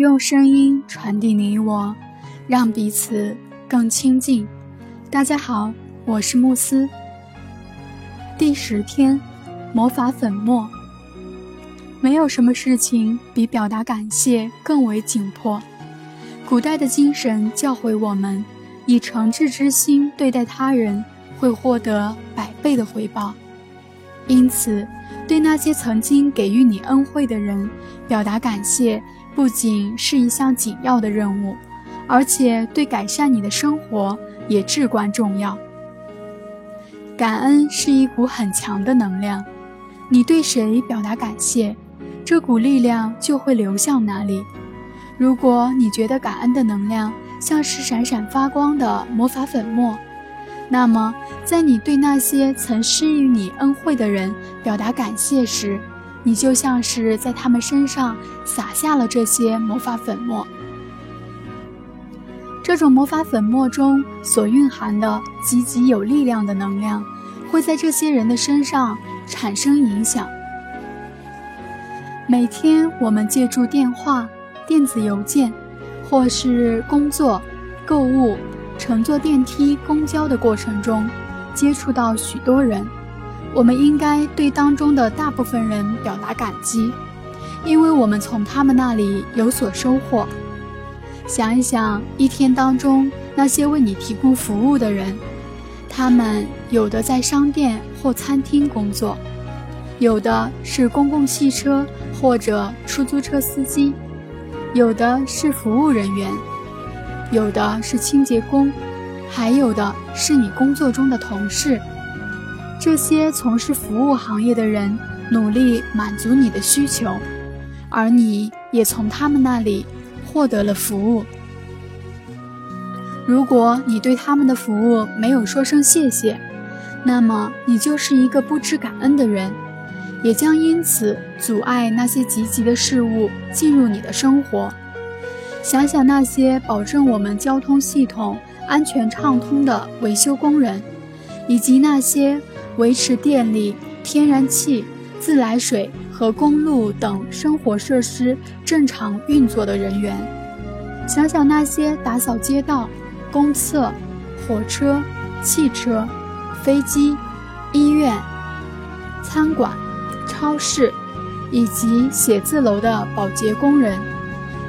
用声音传递你我，让彼此更亲近。大家好，我是慕斯。第十天，魔法粉末。没有什么事情比表达感谢更为紧迫。古代的精神教诲我们，以诚挚之心对待他人，会获得百倍的回报。因此，对那些曾经给予你恩惠的人，表达感谢。不仅是一项紧要的任务，而且对改善你的生活也至关重要。感恩是一股很强的能量，你对谁表达感谢，这股力量就会流向哪里。如果你觉得感恩的能量像是闪闪发光的魔法粉末，那么在你对那些曾施予你恩惠的人表达感谢时，你就像是在他们身上撒下了这些魔法粉末，这种魔法粉末中所蕴含的积极有力量的能量，会在这些人的身上产生影响。每天我们借助电话、电子邮件，或是工作、购物、乘坐电梯、公交的过程中，接触到许多人。我们应该对当中的大部分人表达感激，因为我们从他们那里有所收获。想一想，一天当中那些为你提供服务的人，他们有的在商店或餐厅工作，有的是公共汽车或者出租车司机，有的是服务人员，有的是清洁工，还有的是你工作中的同事。这些从事服务行业的人努力满足你的需求，而你也从他们那里获得了服务。如果你对他们的服务没有说声谢谢，那么你就是一个不知感恩的人，也将因此阻碍那些积极的事物进入你的生活。想想那些保证我们交通系统安全畅通的维修工人，以及那些。维持电力、天然气、自来水和公路等生活设施正常运作的人员，想想那些打扫街道、公厕、火车、汽车、飞机、医院、餐馆、超市以及写字楼的保洁工人，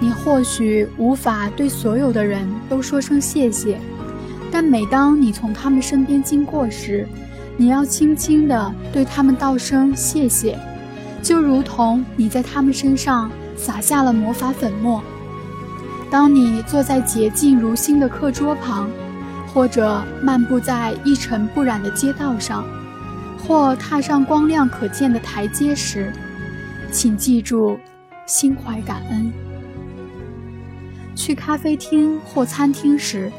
你或许无法对所有的人都说声谢谢，但每当你从他们身边经过时，你要轻轻地对他们道声谢谢，就如同你在他们身上撒下了魔法粉末。当你坐在洁净如新的课桌旁，或者漫步在一尘不染的街道上，或踏上光亮可见的台阶时，请记住，心怀感恩。去咖啡厅或餐厅时，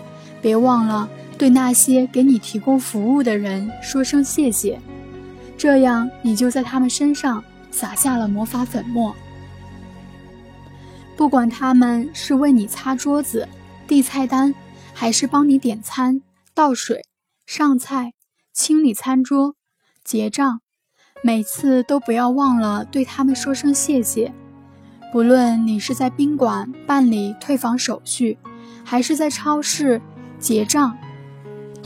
别忘了。对那些给你提供服务的人说声谢谢，这样你就在他们身上撒下了魔法粉末。不管他们是为你擦桌子、递菜单，还是帮你点餐、倒水、上菜、清理餐桌、结账，每次都不要忘了对他们说声谢谢。不论你是在宾馆办理退房手续，还是在超市结账。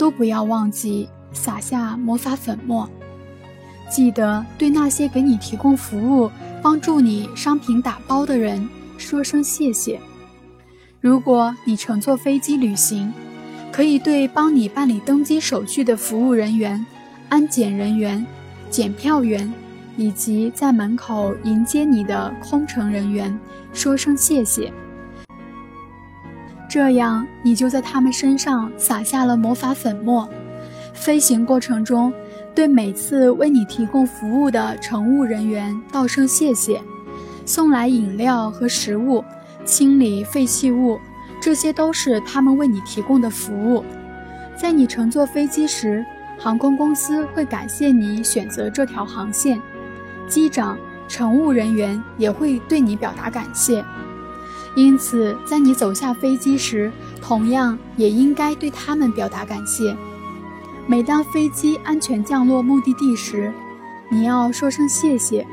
都不要忘记撒下魔法粉末。记得对那些给你提供服务、帮助你商品打包的人说声谢谢。如果你乘坐飞机旅行，可以对帮你办理登机手续的服务人员、安检人员、检票员以及在门口迎接你的空乘人员说声谢谢。这样，你就在他们身上撒下了魔法粉末。飞行过程中，对每次为你提供服务的乘务人员道声谢谢，送来饮料和食物，清理废弃物，这些都是他们为你提供的服务。在你乘坐飞机时，航空公司会感谢你选择这条航线，机长、乘务人员也会对你表达感谢。因此，在你走下飞机时，同样也应该对他们表达感谢。每当飞机安全降落目的地时，你要说声谢谢。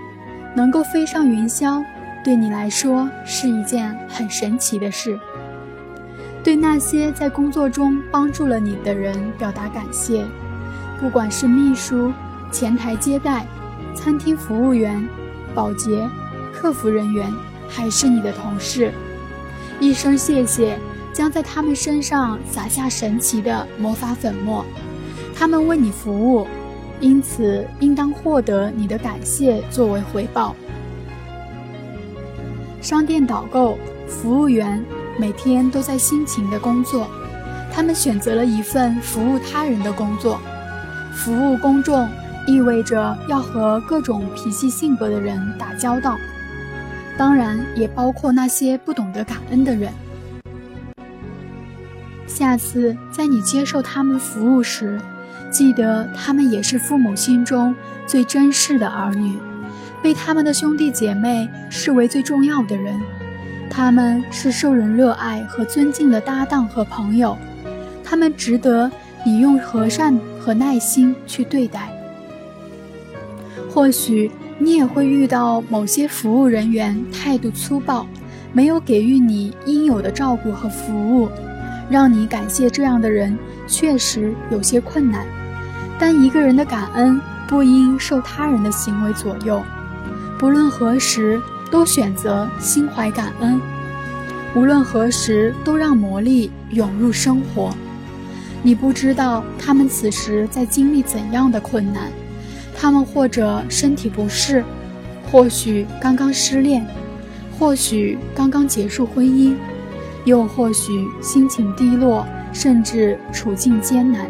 能够飞上云霄，对你来说是一件很神奇的事。对那些在工作中帮助了你的人表达感谢，不管是秘书、前台接待、餐厅服务员、保洁、客服人员，还是你的同事，一声谢谢将在他们身上撒下神奇的魔法粉末。他们为你服务，因此应当获得你的感谢作为回报。商店导购、服务员。每天都在辛勤的工作，他们选择了一份服务他人的工作。服务公众意味着要和各种脾气性格的人打交道，当然也包括那些不懂得感恩的人。下次在你接受他们服务时，记得他们也是父母心中最珍视的儿女，被他们的兄弟姐妹视为最重要的人。他们是受人热爱和尊敬的搭档和朋友，他们值得你用和善和耐心去对待。或许你也会遇到某些服务人员态度粗暴，没有给予你应有的照顾和服务，让你感谢这样的人确实有些困难。但一个人的感恩不应受他人的行为左右，不论何时。都选择心怀感恩，无论何时都让魔力涌入生活。你不知道他们此时在经历怎样的困难，他们或者身体不适，或许刚刚失恋，或许刚刚结束婚姻，又或许心情低落，甚至处境艰难。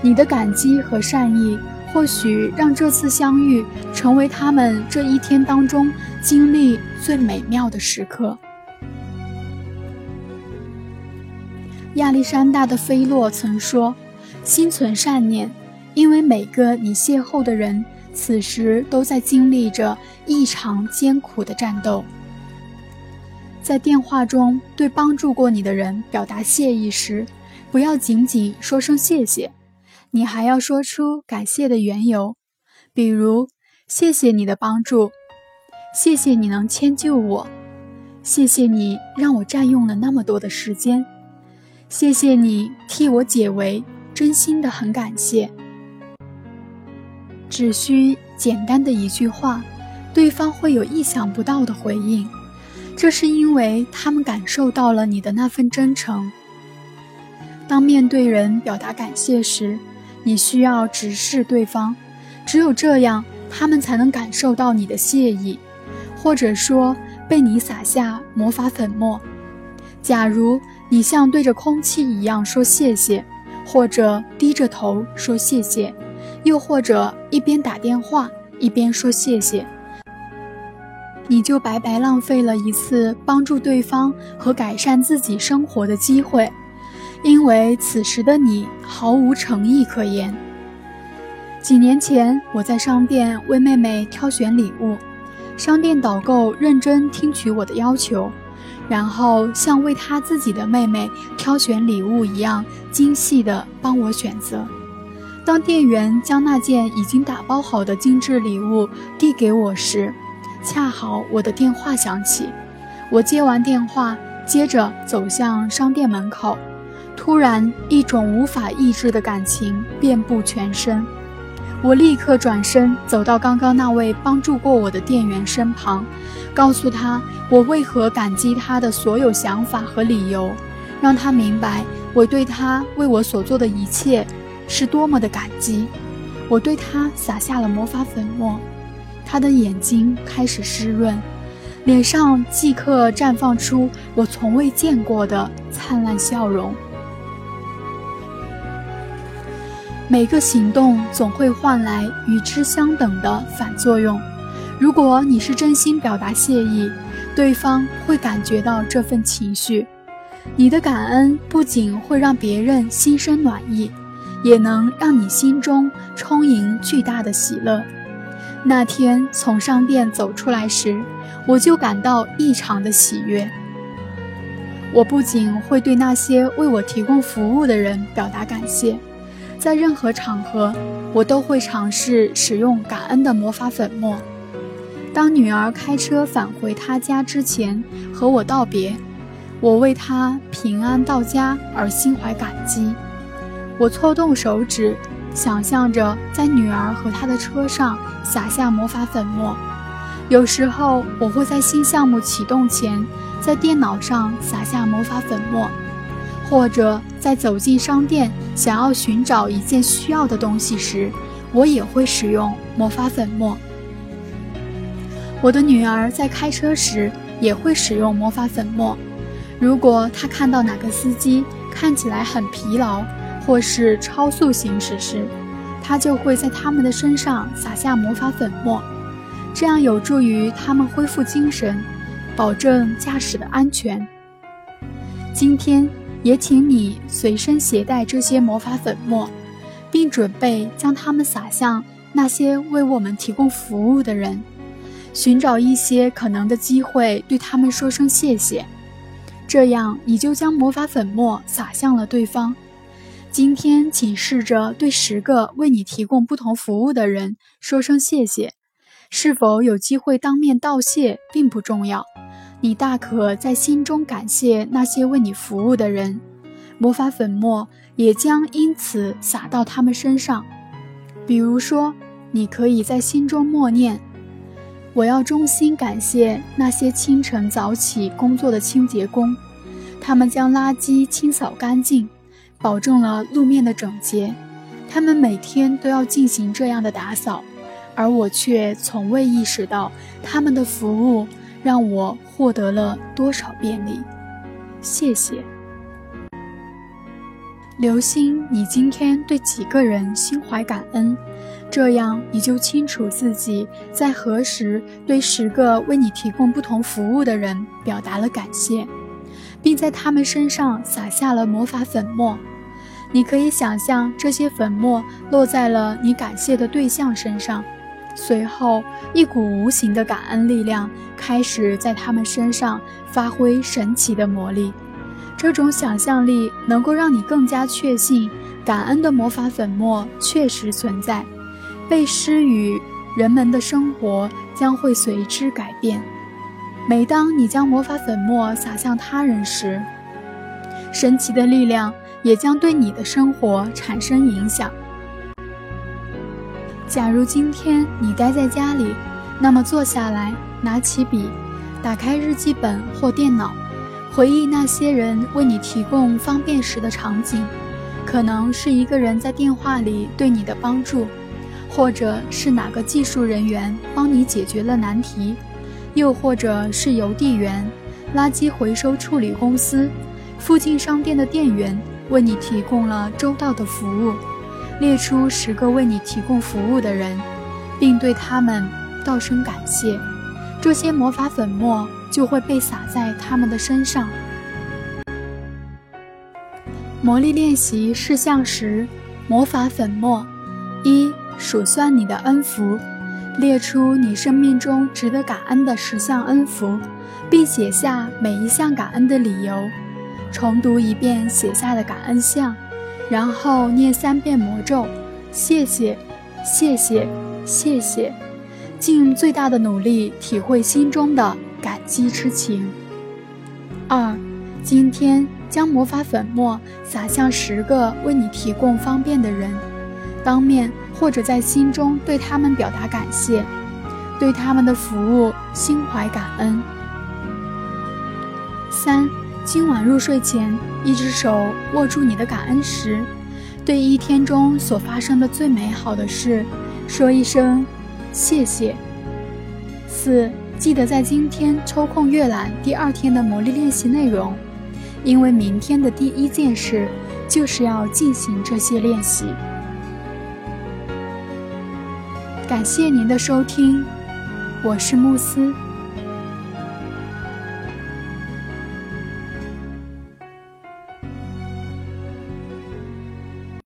你的感激和善意。或许让这次相遇成为他们这一天当中经历最美妙的时刻。亚历山大的菲洛曾说：“心存善念，因为每个你邂逅的人，此时都在经历着异常艰苦的战斗。”在电话中对帮助过你的人表达谢意时，不要仅仅说声谢谢。你还要说出感谢的缘由，比如谢谢你的帮助，谢谢你能迁就我，谢谢你让我占用了那么多的时间，谢谢你替我解围，真心的很感谢。只需简单的一句话，对方会有意想不到的回应，这是因为他们感受到了你的那份真诚。当面对人表达感谢时，你需要直视对方，只有这样，他们才能感受到你的谢意，或者说被你撒下魔法粉末。假如你像对着空气一样说谢谢，或者低着头说谢谢，又或者一边打电话一边说谢谢，你就白白浪费了一次帮助对方和改善自己生活的机会。因为此时的你毫无诚意可言。几年前，我在商店为妹妹挑选礼物，商店导购认真听取我的要求，然后像为她自己的妹妹挑选礼物一样精细地帮我选择。当店员将那件已经打包好的精致礼物递给我时，恰好我的电话响起。我接完电话，接着走向商店门口。突然，一种无法抑制的感情遍布全身。我立刻转身走到刚刚那位帮助过我的店员身旁，告诉他我为何感激他的所有想法和理由，让他明白我对他为我所做的一切是多么的感激。我对他撒下了魔法粉末，他的眼睛开始湿润，脸上即刻绽放出我从未见过的灿烂笑容。每个行动总会换来与之相等的反作用。如果你是真心表达谢意，对方会感觉到这份情绪。你的感恩不仅会让别人心生暖意，也能让你心中充盈巨大的喜乐。那天从商店走出来时，我就感到异常的喜悦。我不仅会对那些为我提供服务的人表达感谢。在任何场合，我都会尝试使用感恩的魔法粉末。当女儿开车返回她家之前和我道别，我为她平安到家而心怀感激。我搓动手指，想象着在女儿和她的车上撒下魔法粉末。有时候，我会在新项目启动前，在电脑上撒下魔法粉末，或者在走进商店想要寻找一件需要的东西时，我也会使用魔法粉末。我的女儿在开车时也会使用魔法粉末。如果她看到哪个司机看起来很疲劳，或是超速行驶时，他就会在他们的身上撒下魔法粉末。这样有助于他们恢复精神，保证驾驶的安全。今天也请你随身携带这些魔法粉末，并准备将它们撒向那些为我们提供服务的人，寻找一些可能的机会对他们说声谢谢。这样你就将魔法粉末撒向了对方。今天，请试着对十个为你提供不同服务的人说声谢谢。是否有机会当面道谢并不重要，你大可在心中感谢那些为你服务的人，魔法粉末也将因此洒到他们身上。比如说，你可以在心中默念：“我要衷心感谢那些清晨早起工作的清洁工，他们将垃圾清扫干净，保证了路面的整洁。他们每天都要进行这样的打扫。”而我却从未意识到，他们的服务让我获得了多少便利。谢谢。留心你今天对几个人心怀感恩，这样你就清楚自己在何时对十个为你提供不同服务的人表达了感谢，并在他们身上撒下了魔法粉末。你可以想象这些粉末落在了你感谢的对象身上。随后，一股无形的感恩力量开始在他们身上发挥神奇的魔力。这种想象力能够让你更加确信，感恩的魔法粉末确实存在，被施予人们的生活将会随之改变。每当你将魔法粉末撒向他人时，神奇的力量也将对你的生活产生影响。假如今天你待在家里，那么坐下来，拿起笔，打开日记本或电脑，回忆那些人为你提供方便时的场景。可能是一个人在电话里对你的帮助，或者是哪个技术人员帮你解决了难题，又或者是邮递员、垃圾回收处理公司、附近商店的店员为你提供了周到的服务。列出十个为你提供服务的人，并对他们道声感谢，这些魔法粉末就会被洒在他们的身上。魔力练习事项十：魔法粉末。一、数算你的恩福，列出你生命中值得感恩的十项恩福，并写下每一项感恩的理由。重读一遍写下的感恩像。然后念三遍魔咒，谢谢，谢谢，谢谢，尽最大的努力体会心中的感激之情。二，今天将魔法粉末撒向十个为你提供方便的人，当面或者在心中对他们表达感谢，对他们的服务心怀感恩。三。今晚入睡前，一只手握住你的感恩石，对一天中所发生的最美好的事说一声谢谢。四，记得在今天抽空阅览第二天的魔力练习内容，因为明天的第一件事就是要进行这些练习。感谢您的收听，我是慕斯。